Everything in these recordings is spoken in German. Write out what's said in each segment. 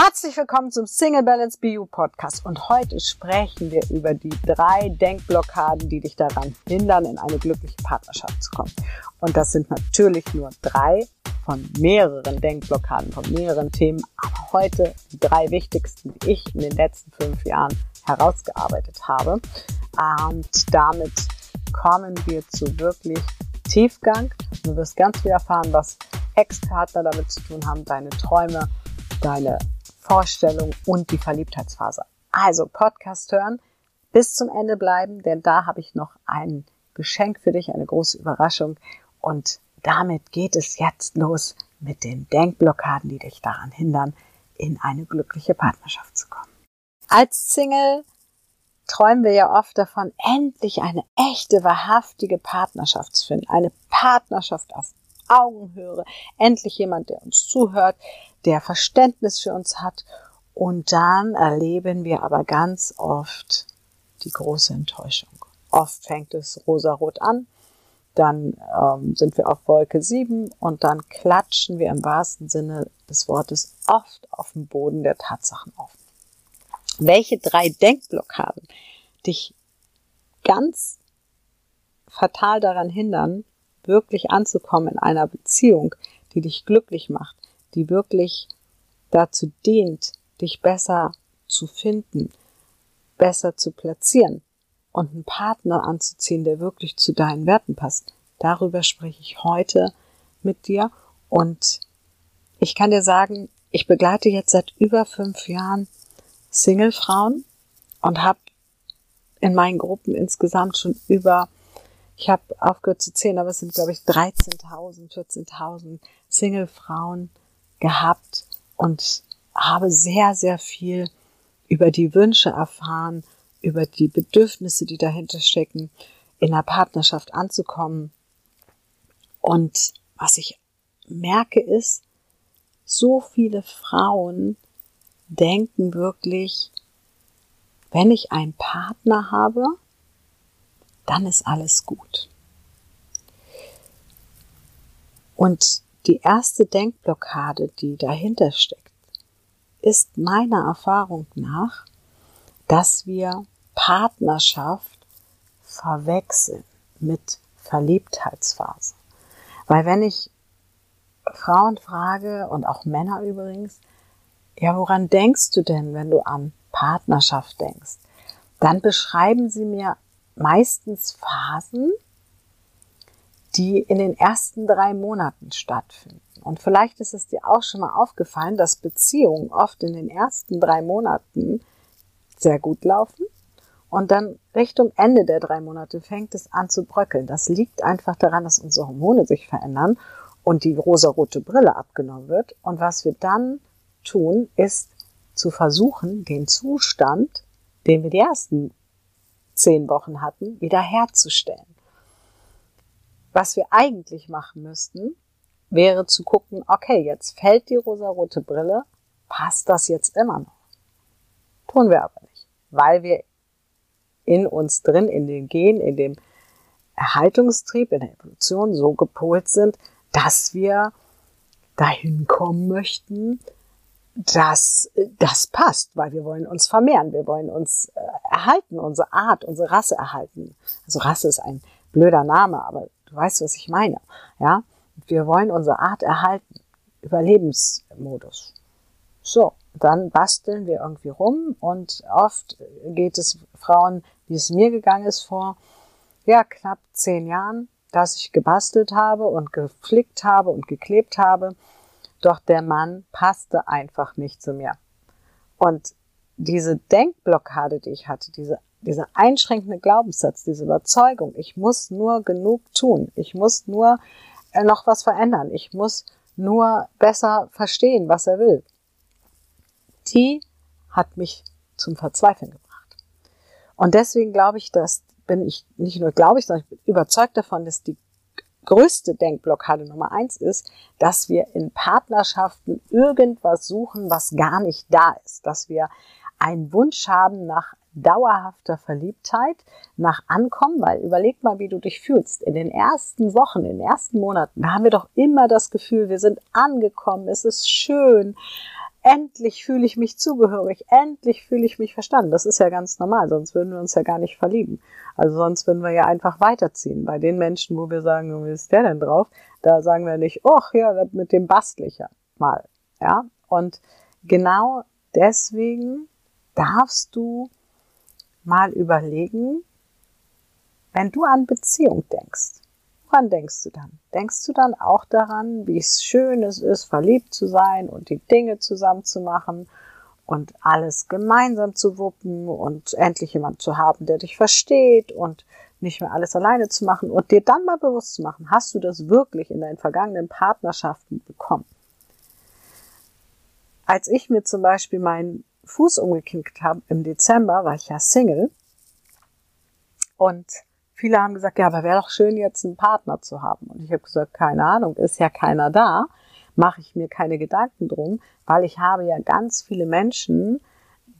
Herzlich willkommen zum Single Balance BU Podcast und heute sprechen wir über die drei Denkblockaden, die dich daran hindern, in eine glückliche Partnerschaft zu kommen. Und das sind natürlich nur drei von mehreren Denkblockaden, von mehreren Themen, aber heute die drei wichtigsten, die ich in den letzten fünf Jahren herausgearbeitet habe. Und damit kommen wir zu wirklich Tiefgang. Du wirst ganz viel erfahren, was Ex-Partner damit zu tun haben, deine Träume, deine Vorstellung und die Verliebtheitsphase. Also Podcast hören, bis zum Ende bleiben, denn da habe ich noch ein Geschenk für dich, eine große Überraschung. Und damit geht es jetzt los mit den Denkblockaden, die dich daran hindern, in eine glückliche Partnerschaft zu kommen. Als Single träumen wir ja oft davon, endlich eine echte, wahrhaftige Partnerschaft zu finden. Eine Partnerschaft auf Augenhöhe, endlich jemand, der uns zuhört, der Verständnis für uns hat. Und dann erleben wir aber ganz oft die große Enttäuschung. Oft fängt es rosarot an, dann ähm, sind wir auf Wolke 7 und dann klatschen wir im wahrsten Sinne des Wortes oft auf dem Boden der Tatsachen auf. Welche drei Denkblockaden dich ganz fatal daran hindern, wirklich anzukommen in einer Beziehung, die dich glücklich macht, die wirklich dazu dient, dich besser zu finden, besser zu platzieren und einen Partner anzuziehen, der wirklich zu deinen Werten passt. Darüber spreche ich heute mit dir und ich kann dir sagen, ich begleite jetzt seit über fünf Jahren Single-Frauen und habe in meinen Gruppen insgesamt schon über ich habe aufgehört zu zählen, aber es sind, glaube ich, 13.000, 14.000 Single-Frauen gehabt und habe sehr, sehr viel über die Wünsche erfahren, über die Bedürfnisse, die dahinter stecken, in der Partnerschaft anzukommen. Und was ich merke ist, so viele Frauen denken wirklich, wenn ich einen Partner habe, dann ist alles gut. Und die erste Denkblockade, die dahinter steckt, ist meiner Erfahrung nach, dass wir Partnerschaft verwechseln mit Verliebtheitsphase. Weil wenn ich Frauen frage und auch Männer übrigens, ja, woran denkst du denn, wenn du an Partnerschaft denkst? Dann beschreiben sie mir meistens Phasen, die in den ersten drei Monaten stattfinden. Und vielleicht ist es dir auch schon mal aufgefallen, dass Beziehungen oft in den ersten drei Monaten sehr gut laufen und dann Richtung Ende der drei Monate fängt es an zu bröckeln. Das liegt einfach daran, dass unsere Hormone sich verändern und die rosarote Brille abgenommen wird. Und was wir dann tun, ist zu versuchen, den Zustand, den wir die ersten zehn Wochen hatten, wiederherzustellen. Was wir eigentlich machen müssten, wäre zu gucken, okay, jetzt fällt die rosarote Brille, passt das jetzt immer noch? Tun wir aber nicht, weil wir in uns drin, in den Gen, in dem Erhaltungstrieb, in der Evolution so gepolt sind, dass wir dahin kommen möchten, dass das passt, weil wir wollen uns vermehren, wir wollen uns äh, erhalten, unsere Art, unsere Rasse erhalten. Also Rasse ist ein blöder Name, aber du weißt, was ich meine. Ja, wir wollen unsere Art erhalten, Überlebensmodus. So, dann basteln wir irgendwie rum und oft geht es Frauen, wie es mir gegangen ist vor ja knapp zehn Jahren, dass ich gebastelt habe und geflickt habe und geklebt habe doch der Mann passte einfach nicht zu mir. Und diese Denkblockade, die ich hatte, diese, diese einschränkende Glaubenssatz, diese Überzeugung, ich muss nur genug tun, ich muss nur äh, noch was verändern, ich muss nur besser verstehen, was er will, die hat mich zum Verzweifeln gebracht. Und deswegen glaube ich, dass bin ich nicht nur glaube ich, sondern ich bin überzeugt davon, dass die größte Denkblockade Nummer eins ist, dass wir in Partnerschaften irgendwas suchen, was gar nicht da ist. Dass wir einen Wunsch haben nach dauerhafter Verliebtheit, nach Ankommen, weil überleg mal, wie du dich fühlst. In den ersten Wochen, in den ersten Monaten, da haben wir doch immer das Gefühl, wir sind angekommen, es ist schön, endlich fühle ich mich zugehörig, endlich fühle ich mich verstanden. Das ist ja ganz normal, sonst würden wir uns ja gar nicht verlieben. Also sonst würden wir ja einfach weiterziehen. Bei den Menschen, wo wir sagen, wie ist der denn drauf? Da sagen wir nicht, ach ja, mit dem bastle ich ja mal. Ja, und genau deswegen darfst du mal überlegen, wenn du an Beziehung denkst, woran denkst du dann? Denkst du dann auch daran, wie schön es ist, verliebt zu sein und die Dinge zusammen zu machen und alles gemeinsam zu wuppen und endlich jemand zu haben, der dich versteht und nicht mehr alles alleine zu machen und dir dann mal bewusst zu machen, hast du das wirklich in deinen vergangenen Partnerschaften bekommen? Als ich mir zum Beispiel meinen Fuß umgeknickt habe im Dezember, war ich ja Single und viele haben gesagt, ja, aber wäre doch schön, jetzt einen Partner zu haben. Und ich habe gesagt, keine Ahnung, ist ja keiner da, mache ich mir keine Gedanken drum, weil ich habe ja ganz viele Menschen,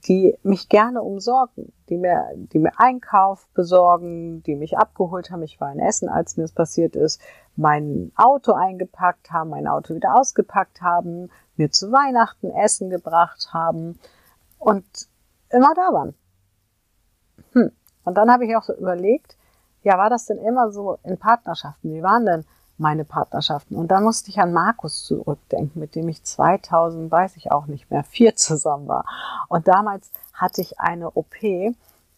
die mich gerne umsorgen, die mir, die mir Einkauf besorgen, die mich abgeholt haben. Ich war in Essen, als mir das passiert ist, mein Auto eingepackt haben, mein Auto wieder ausgepackt haben, mir zu Weihnachten Essen gebracht haben und immer da waren. Hm. Und dann habe ich auch so überlegt, ja, war das denn immer so in Partnerschaften? Wie waren denn meine Partnerschaften? Und da musste ich an Markus zurückdenken, mit dem ich 2000, weiß ich auch nicht mehr, vier zusammen war. Und damals hatte ich eine OP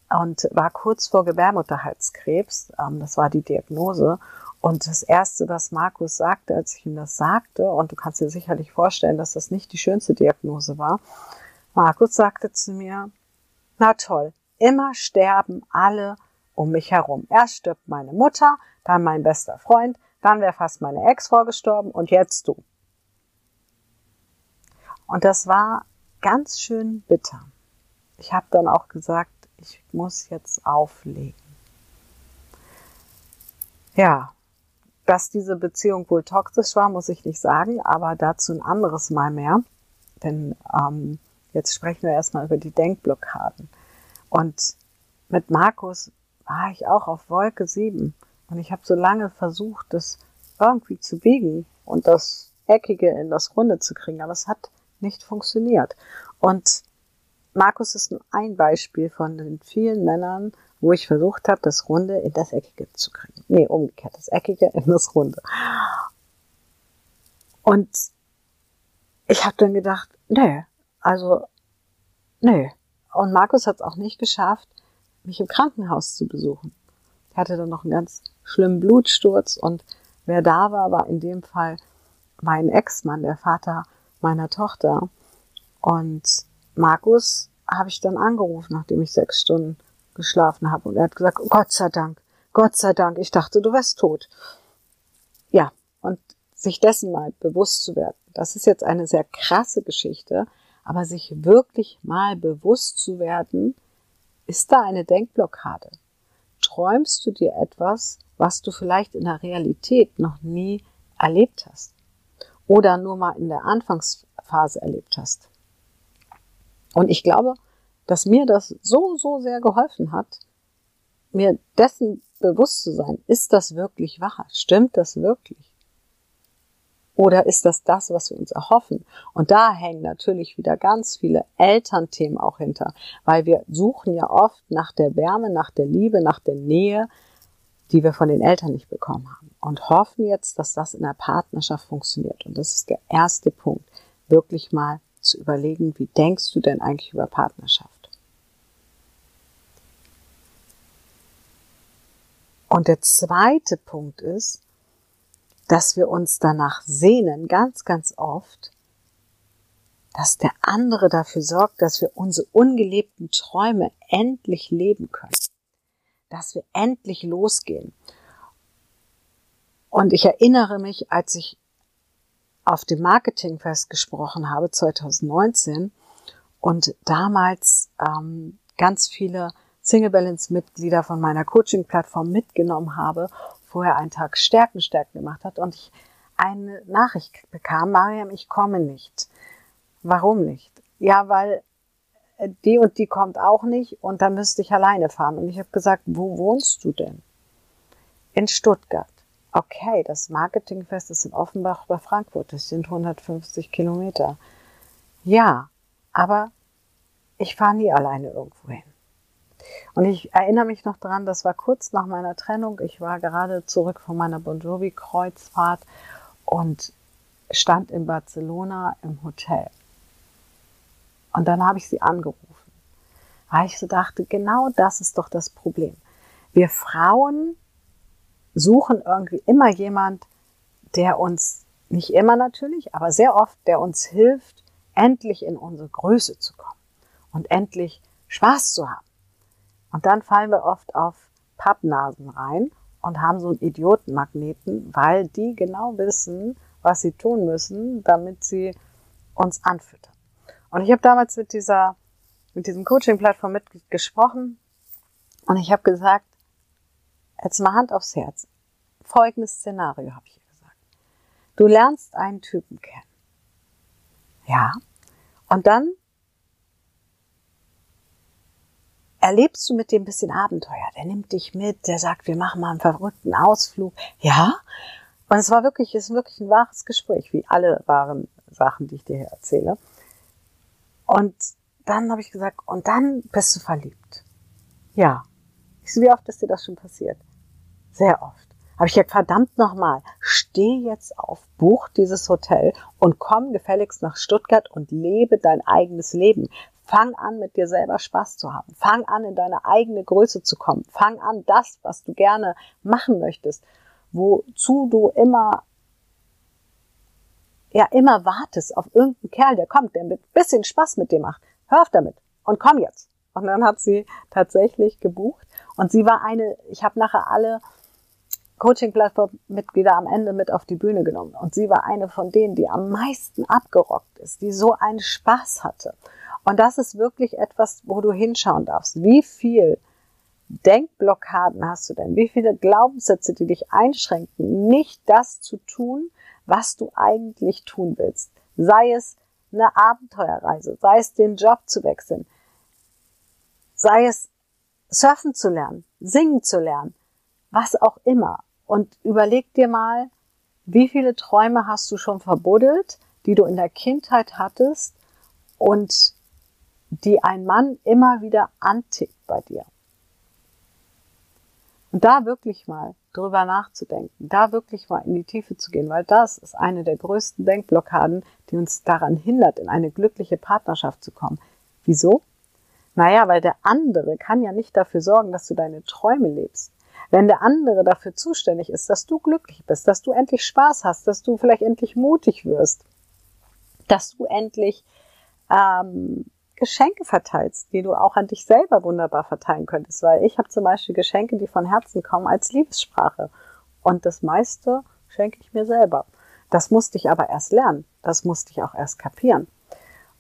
und war kurz vor Gebärmutterhalskrebs. Ähm, das war die Diagnose. Und das Erste, was Markus sagte, als ich ihm das sagte, und du kannst dir sicherlich vorstellen, dass das nicht die schönste Diagnose war, Markus sagte zu mir, na toll, immer sterben alle um mich herum. Erst stirbt meine Mutter, dann mein bester Freund, dann wäre fast meine Ex-Frau gestorben und jetzt du. Und das war ganz schön bitter. Ich habe dann auch gesagt, ich muss jetzt auflegen. Ja, dass diese Beziehung wohl toxisch war, muss ich nicht sagen, aber dazu ein anderes Mal mehr. Denn ähm, jetzt sprechen wir erstmal über die Denkblockaden. Und mit Markus war ich auch auf Wolke 7. Und ich habe so lange versucht, das irgendwie zu biegen und das Eckige in das Runde zu kriegen, aber es hat nicht funktioniert. Und Markus ist nur ein Beispiel von den vielen Männern, wo ich versucht habe, das Runde in das Eckige zu kriegen. Nee, umgekehrt, das Eckige in das Runde. Und ich habe dann gedacht, nee, also, nee. Und Markus hat es auch nicht geschafft, mich im Krankenhaus zu besuchen. Ich hatte dann noch einen ganz schlimmen Blutsturz und wer da war, war in dem Fall mein Ex-Mann, der Vater meiner Tochter. Und Markus habe ich dann angerufen, nachdem ich sechs Stunden geschlafen habe. Und er hat gesagt, Gott sei Dank, Gott sei Dank, ich dachte, du wärst tot. Ja, und sich dessen mal bewusst zu werden. Das ist jetzt eine sehr krasse Geschichte, aber sich wirklich mal bewusst zu werden, ist da eine Denkblockade? Träumst du dir etwas, was du vielleicht in der Realität noch nie erlebt hast oder nur mal in der Anfangsphase erlebt hast? Und ich glaube, dass mir das so, so sehr geholfen hat, mir dessen bewusst zu sein, ist das wirklich wahr? Stimmt das wirklich? Oder ist das das, was wir uns erhoffen? Und da hängen natürlich wieder ganz viele Elternthemen auch hinter, weil wir suchen ja oft nach der Wärme, nach der Liebe, nach der Nähe, die wir von den Eltern nicht bekommen haben und hoffen jetzt, dass das in der Partnerschaft funktioniert. Und das ist der erste Punkt, wirklich mal zu überlegen, wie denkst du denn eigentlich über Partnerschaft? Und der zweite Punkt ist, dass wir uns danach sehnen, ganz, ganz oft, dass der andere dafür sorgt, dass wir unsere ungelebten Träume endlich leben können. Dass wir endlich losgehen. Und ich erinnere mich, als ich auf dem Marketingfest gesprochen habe, 2019, und damals ähm, ganz viele Single Balance Mitglieder von meiner Coaching-Plattform mitgenommen habe vorher einen Tag Stärken, Stärken gemacht hat und ich eine Nachricht bekam, Mariam, ich komme nicht. Warum nicht? Ja, weil äh, die und die kommt auch nicht und dann müsste ich alleine fahren. Und ich habe gesagt, wo wohnst du denn? In Stuttgart. Okay, das Marketingfest ist in Offenbach bei Frankfurt. Das sind 150 Kilometer. Ja, aber ich fahre nie alleine irgendwo hin. Und ich erinnere mich noch dran, das war kurz nach meiner Trennung. Ich war gerade zurück von meiner Bon Jovi-Kreuzfahrt und stand in Barcelona im Hotel. Und dann habe ich sie angerufen, weil ich so dachte, genau das ist doch das Problem. Wir Frauen suchen irgendwie immer jemand, der uns, nicht immer natürlich, aber sehr oft, der uns hilft, endlich in unsere Größe zu kommen und endlich Spaß zu haben. Und dann fallen wir oft auf Pappnasen rein und haben so einen Idiotenmagneten, weil die genau wissen, was sie tun müssen, damit sie uns anfüttern. Und ich habe damals mit dieser, mit diesem Coaching-Plattform mitgesprochen und ich habe gesagt, jetzt mal Hand aufs Herz. Folgendes Szenario habe ich ihr gesagt. Du lernst einen Typen kennen. Ja. Und dann erlebst du mit dem bisschen Abenteuer. Der nimmt dich mit, der sagt, wir machen mal einen verrückten Ausflug. Ja. Und es war wirklich, es ist wirklich ein wahres Gespräch, wie alle wahren Sachen, die ich dir hier erzähle. Und dann habe ich gesagt, und dann bist du verliebt. Ja. Ich so, wie oft ist dir das schon passiert? Sehr oft. Habe ich gesagt, verdammt nochmal, steh jetzt auf, buch dieses Hotel und komm gefälligst nach Stuttgart und lebe dein eigenes Leben. Fang an, mit dir selber Spaß zu haben. Fang an, in deine eigene Größe zu kommen. Fang an, das, was du gerne machen möchtest, wozu du immer, ja, immer wartest auf irgendeinen Kerl, der kommt, der mit bisschen Spaß mit dir macht. Hör auf damit und komm jetzt. Und dann hat sie tatsächlich gebucht. Und sie war eine, ich habe nachher alle Coaching-Plattform-Mitglieder am Ende mit auf die Bühne genommen. Und sie war eine von denen, die am meisten abgerockt ist, die so einen Spaß hatte. Und das ist wirklich etwas, wo du hinschauen darfst. Wie viel Denkblockaden hast du denn? Wie viele Glaubenssätze, die dich einschränken, nicht das zu tun, was du eigentlich tun willst? Sei es eine Abenteuerreise, sei es den Job zu wechseln, sei es surfen zu lernen, singen zu lernen, was auch immer. Und überleg dir mal, wie viele Träume hast du schon verbuddelt, die du in der Kindheit hattest und die ein Mann immer wieder antickt bei dir. Und da wirklich mal drüber nachzudenken, da wirklich mal in die Tiefe zu gehen, weil das ist eine der größten Denkblockaden, die uns daran hindert, in eine glückliche Partnerschaft zu kommen. Wieso? Naja, weil der andere kann ja nicht dafür sorgen, dass du deine Träume lebst. Wenn der andere dafür zuständig ist, dass du glücklich bist, dass du endlich Spaß hast, dass du vielleicht endlich mutig wirst, dass du endlich ähm, Geschenke verteilst, die du auch an dich selber wunderbar verteilen könntest. Weil ich habe zum Beispiel Geschenke, die von Herzen kommen, als Liebessprache. Und das meiste schenke ich mir selber. Das musste ich aber erst lernen. Das musste ich auch erst kapieren.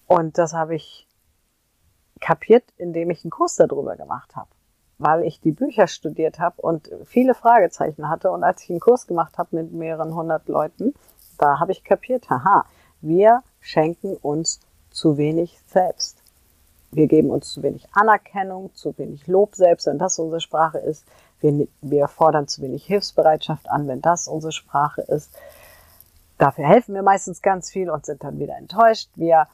Und das habe ich kapiert, indem ich einen Kurs darüber gemacht habe. Weil ich die Bücher studiert habe und viele Fragezeichen hatte. Und als ich einen Kurs gemacht habe mit mehreren hundert Leuten, da habe ich kapiert, haha, wir schenken uns zu wenig selbst wir geben uns zu wenig Anerkennung, zu wenig Lob selbst, wenn das unsere Sprache ist. Wir, wir fordern zu wenig Hilfsbereitschaft an, wenn das unsere Sprache ist. Dafür helfen wir meistens ganz viel und sind dann wieder enttäuscht. Wir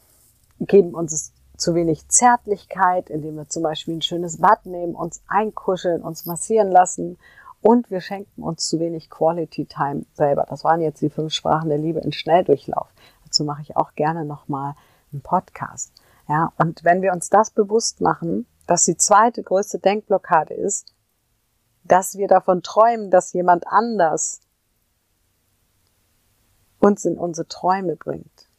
geben uns zu wenig Zärtlichkeit, indem wir zum Beispiel ein schönes Bad nehmen, uns einkuscheln, uns massieren lassen und wir schenken uns zu wenig Quality Time selber. Das waren jetzt die fünf Sprachen der Liebe in Schnelldurchlauf. Dazu mache ich auch gerne nochmal einen Podcast. Ja, und wenn wir uns das bewusst machen, dass die zweite größte Denkblockade ist, dass wir davon träumen, dass jemand anders uns in unsere Träume bringt,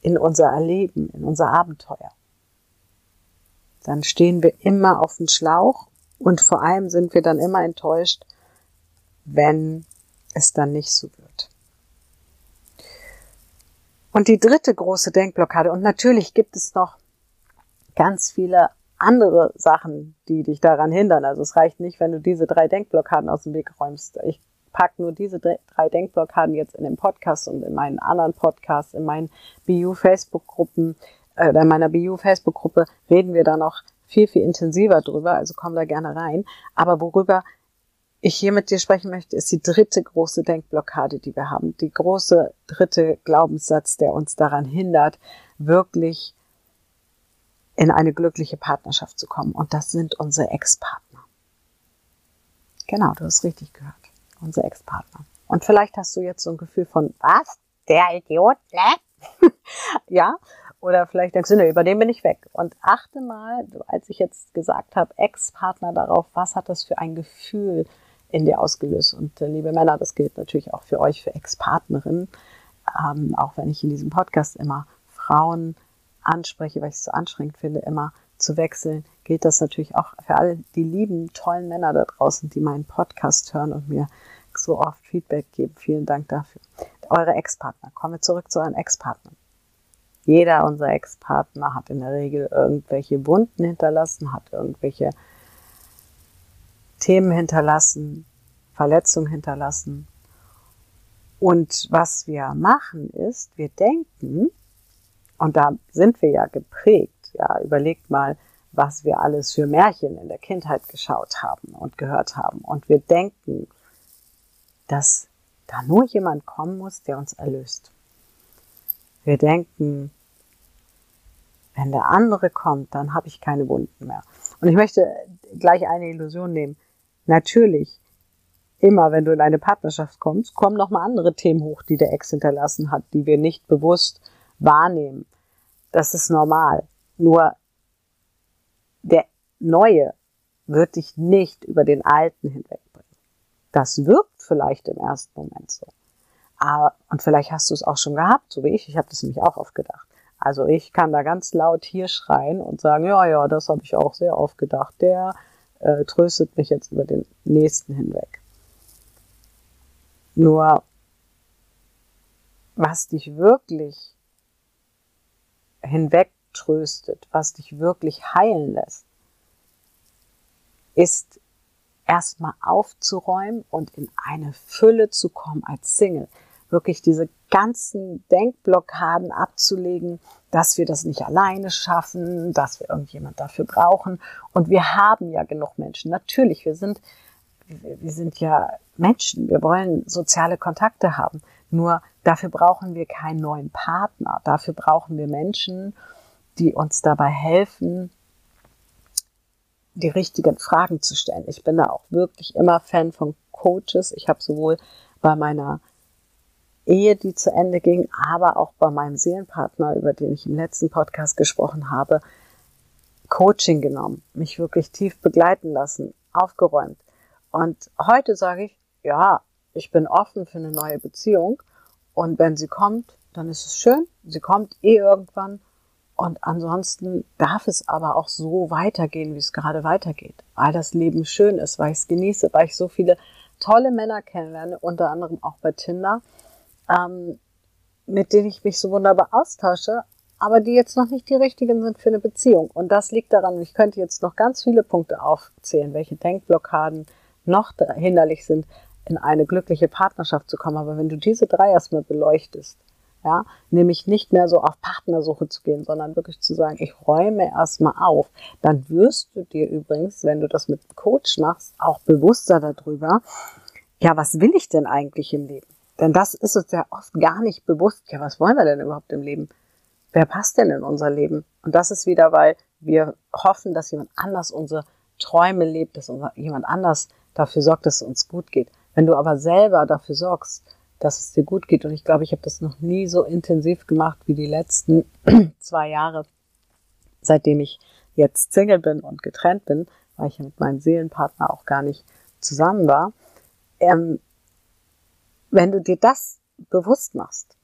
in unser Erleben, in unser Abenteuer, dann stehen wir immer auf dem Schlauch und vor allem sind wir dann immer enttäuscht, wenn es dann nicht so wird. Und die dritte große Denkblockade, und natürlich gibt es noch ganz viele andere Sachen, die dich daran hindern. Also es reicht nicht, wenn du diese drei Denkblockaden aus dem Weg räumst. Ich pack nur diese drei Denkblockaden jetzt in den Podcast und in meinen anderen Podcasts, in meinen BU-Facebook-Gruppen, äh, in meiner ich hier mit dir sprechen möchte, ist die dritte große Denkblockade, die wir haben. Die große dritte Glaubenssatz, der uns daran hindert, wirklich in eine glückliche Partnerschaft zu kommen. Und das sind unsere Ex-Partner. Genau, du hast richtig gehört. Unsere Ex-Partner. Und vielleicht hast du jetzt so ein Gefühl von, was? Der Idiot, ne? ja, oder vielleicht denkst du, ne, über den bin ich weg. Und achte mal, als ich jetzt gesagt habe, Ex-Partner darauf, was hat das für ein Gefühl in dir ausgelöst? Und äh, liebe Männer, das gilt natürlich auch für euch, für Ex-Partnerinnen. Ähm, auch wenn ich in diesem Podcast immer Frauen anspreche, weil ich es so anstrengend finde, immer zu wechseln, gilt das natürlich auch für alle die lieben, tollen Männer da draußen, die meinen Podcast hören und mir so oft Feedback geben. Vielen Dank dafür. Eure Ex-Partner. Kommen wir zurück zu euren Ex-Partnern. Jeder unserer Ex-Partner hat in der Regel irgendwelche Wunden hinterlassen, hat irgendwelche Themen hinterlassen, Verletzungen hinterlassen. Und was wir machen ist, wir denken, und da sind wir ja geprägt, ja, überlegt mal, was wir alles für Märchen in der Kindheit geschaut haben und gehört haben. Und wir denken, dass da nur jemand kommen muss, der uns erlöst. Wir denken, wenn der andere kommt, dann habe ich keine Wunden mehr. Und ich möchte gleich eine Illusion nehmen. Natürlich, immer wenn du in eine Partnerschaft kommst, kommen nochmal andere Themen hoch, die der Ex hinterlassen hat, die wir nicht bewusst wahrnehmen. Das ist normal. Nur der Neue wird dich nicht über den Alten hinwegbringen. Das wirkt vielleicht im ersten Moment so. Aber, und vielleicht hast du es auch schon gehabt, so wie ich. Ich habe das nämlich auch oft gedacht. Also ich kann da ganz laut hier schreien und sagen, ja, ja, das habe ich auch sehr oft gedacht. Der äh, tröstet mich jetzt über den nächsten hinweg. Nur, was dich wirklich hinwegtröstet, was dich wirklich heilen lässt, ist erstmal aufzuräumen und in eine Fülle zu kommen als Single wirklich diese ganzen Denkblockaden abzulegen, dass wir das nicht alleine schaffen, dass wir irgendjemand dafür brauchen. Und wir haben ja genug Menschen. Natürlich, wir sind, wir sind ja Menschen. Wir wollen soziale Kontakte haben. Nur dafür brauchen wir keinen neuen Partner. Dafür brauchen wir Menschen, die uns dabei helfen, die richtigen Fragen zu stellen. Ich bin da auch wirklich immer Fan von Coaches. Ich habe sowohl bei meiner Ehe, die zu Ende ging, aber auch bei meinem Seelenpartner, über den ich im letzten Podcast gesprochen habe, Coaching genommen, mich wirklich tief begleiten lassen, aufgeräumt. Und heute sage ich, ja, ich bin offen für eine neue Beziehung. Und wenn sie kommt, dann ist es schön. Sie kommt eh irgendwann. Und ansonsten darf es aber auch so weitergehen, wie es gerade weitergeht. Weil das Leben schön ist, weil ich es genieße, weil ich so viele tolle Männer kennenlerne, unter anderem auch bei Tinder ähm, mit denen ich mich so wunderbar austausche, aber die jetzt noch nicht die richtigen sind für eine Beziehung. Und das liegt daran, ich könnte jetzt noch ganz viele Punkte aufzählen, welche Denkblockaden noch hinderlich sind, in eine glückliche Partnerschaft zu kommen. Aber wenn du diese drei erstmal beleuchtest, ja, nämlich nicht mehr so auf Partnersuche zu gehen, sondern wirklich zu sagen, ich räume erstmal auf, dann wirst du dir übrigens, wenn du das mit Coach machst, auch bewusster darüber, ja, was will ich denn eigentlich im Leben? Denn das ist uns ja oft gar nicht bewusst. Ja, was wollen wir denn überhaupt im Leben? Wer passt denn in unser Leben? Und das ist wieder, weil wir hoffen, dass jemand anders unsere Träume lebt, dass jemand anders dafür sorgt, dass es uns gut geht. Wenn du aber selber dafür sorgst, dass es dir gut geht, und ich glaube, ich habe das noch nie so intensiv gemacht wie die letzten zwei Jahre, seitdem ich jetzt Single bin und getrennt bin, weil ich ja mit meinem Seelenpartner auch gar nicht zusammen war, ähm, wenn du dir das bewusst machst,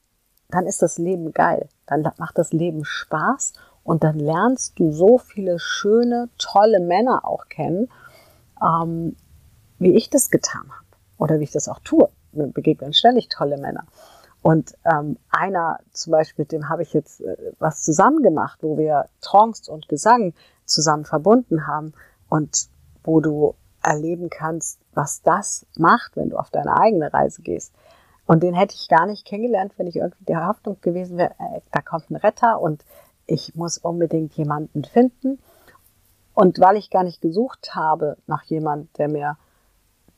dann ist das Leben geil. Dann macht das Leben Spaß und dann lernst du so viele schöne, tolle Männer auch kennen, ähm, wie ich das getan habe oder wie ich das auch tue. Mir begegnen ständig tolle Männer. Und ähm, einer zum Beispiel, mit dem habe ich jetzt äh, was zusammen gemacht, wo wir Trance und Gesang zusammen verbunden haben und wo du erleben kannst, was das macht, wenn du auf deine eigene Reise gehst. Und den hätte ich gar nicht kennengelernt, wenn ich irgendwie der Hoffnung gewesen wäre, äh, da kommt ein Retter und ich muss unbedingt jemanden finden. Und weil ich gar nicht gesucht habe nach jemand, der mir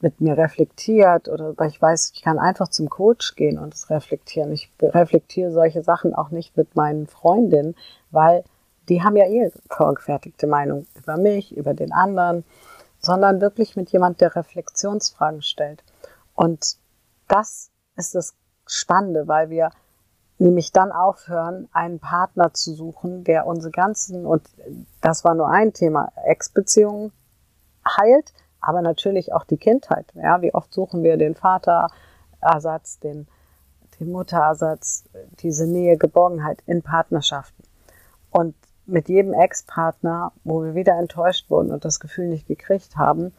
mit mir reflektiert oder weil ich weiß, ich kann einfach zum Coach gehen und es reflektieren. Ich reflektiere solche Sachen auch nicht mit meinen Freundinnen, weil die haben ja eh vorgefertigte Meinung über mich, über den anderen, sondern wirklich mit jemand, der Reflexionsfragen stellt. Und das ist das Spannende, weil wir nämlich dann aufhören, einen Partner zu suchen, der unsere ganzen, und das war nur ein Thema, Ex-Beziehungen heilt, aber natürlich auch die Kindheit. Ja, wie oft suchen wir den Vaterersatz, den, den Mutterersatz, diese Nähe, Geborgenheit in Partnerschaften. Und mit jedem Ex-Partner, wo wir wieder enttäuscht wurden und das Gefühl nicht gekriegt haben,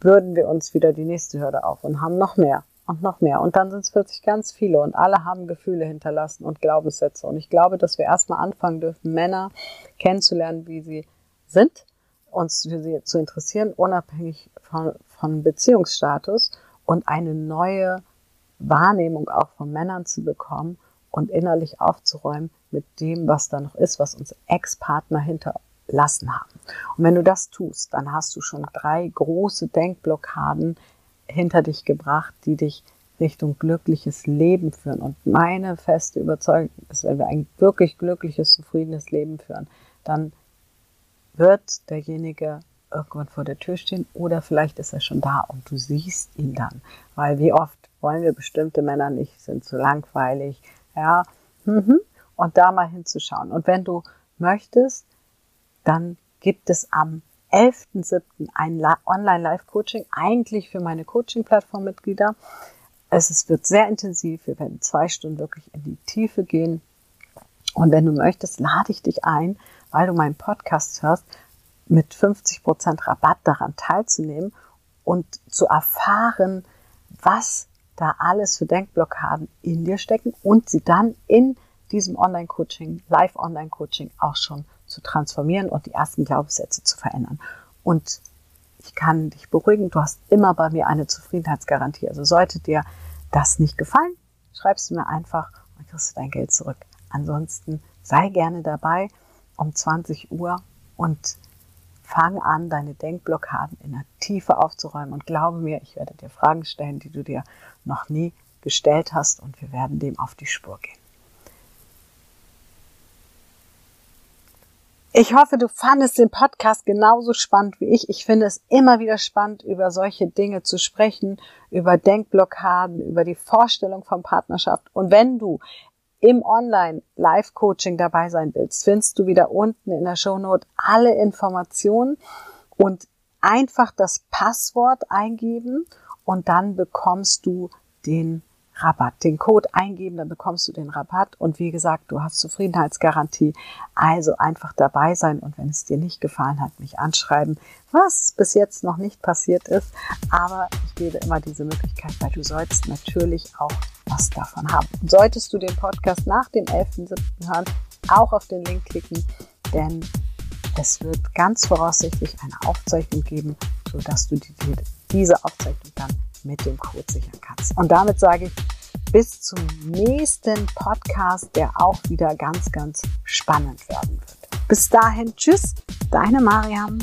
bürden wir uns wieder die nächste Hürde auf und haben noch mehr und noch mehr. Und dann sind es plötzlich ganz viele und alle haben Gefühle hinterlassen und Glaubenssätze. Und ich glaube, dass wir erstmal anfangen dürfen, Männer kennenzulernen, wie sie sind, uns für sie zu interessieren, unabhängig von, von Beziehungsstatus und eine neue Wahrnehmung auch von Männern zu bekommen und innerlich aufzuräumen mit dem, was da noch ist, was uns Ex-Partner hinterlassen haben. Und wenn du das tust, dann hast du schon drei große Denkblockaden hinter dich gebracht, die dich Richtung glückliches Leben führen. Und meine feste Überzeugung ist, wenn wir ein wirklich glückliches, zufriedenes Leben führen, dann wird derjenige irgendwann vor der Tür stehen oder vielleicht ist er schon da und du siehst ihn dann. Weil wie oft wollen wir bestimmte Männer nicht, sind zu langweilig, ja, mhm. und da mal hinzuschauen. Und wenn du möchtest, dann gibt es am 11.07. ein Online-Live-Coaching, eigentlich für meine Coaching-Plattform-Mitglieder. Es wird sehr intensiv. Wir werden zwei Stunden wirklich in die Tiefe gehen. Und wenn du möchtest, lade ich dich ein, weil du meinen Podcast hörst, mit 50% Rabatt daran teilzunehmen und zu erfahren, was da alles für Denkblockaden in dir stecken und sie dann in diesem Online-Coaching, Live-Online-Coaching auch schon zu transformieren und die ersten Glaubenssätze zu verändern. Und ich kann dich beruhigen, du hast immer bei mir eine Zufriedenheitsgarantie. Also sollte dir das nicht gefallen, schreibst du mir einfach und kriegst du dein Geld zurück. Ansonsten sei gerne dabei um 20 Uhr und fang an, deine Denkblockaden in der Tiefe aufzuräumen. Und glaube mir, ich werde dir Fragen stellen, die du dir noch nie gestellt hast und wir werden dem auf die Spur gehen. Ich hoffe, du fandest den Podcast genauso spannend wie ich. Ich finde es immer wieder spannend, über solche Dinge zu sprechen, über Denkblockaden, über die Vorstellung von Partnerschaft. Und wenn du im Online-Live-Coaching dabei sein willst, findest du wieder unten in der Shownote alle Informationen und einfach das Passwort eingeben und dann bekommst du den Rabatt. Den Code eingeben, dann bekommst du den Rabatt und wie gesagt, du hast Zufriedenheitsgarantie. Also einfach dabei sein und wenn es dir nicht gefallen hat, mich anschreiben, was bis jetzt noch nicht passiert ist. Aber ich gebe immer diese Möglichkeit, weil du sollst natürlich auch was davon haben. Solltest du den Podcast nach dem 11.7. hören, auch auf den Link klicken, denn es wird ganz voraussichtlich eine Aufzeichnung geben, sodass du dir diese Aufzeichnung dann mit dem Code sichern kannst. Und damit sage ich bis zum nächsten Podcast, der auch wieder ganz, ganz spannend werden wird. Bis dahin, tschüss, deine Mariam.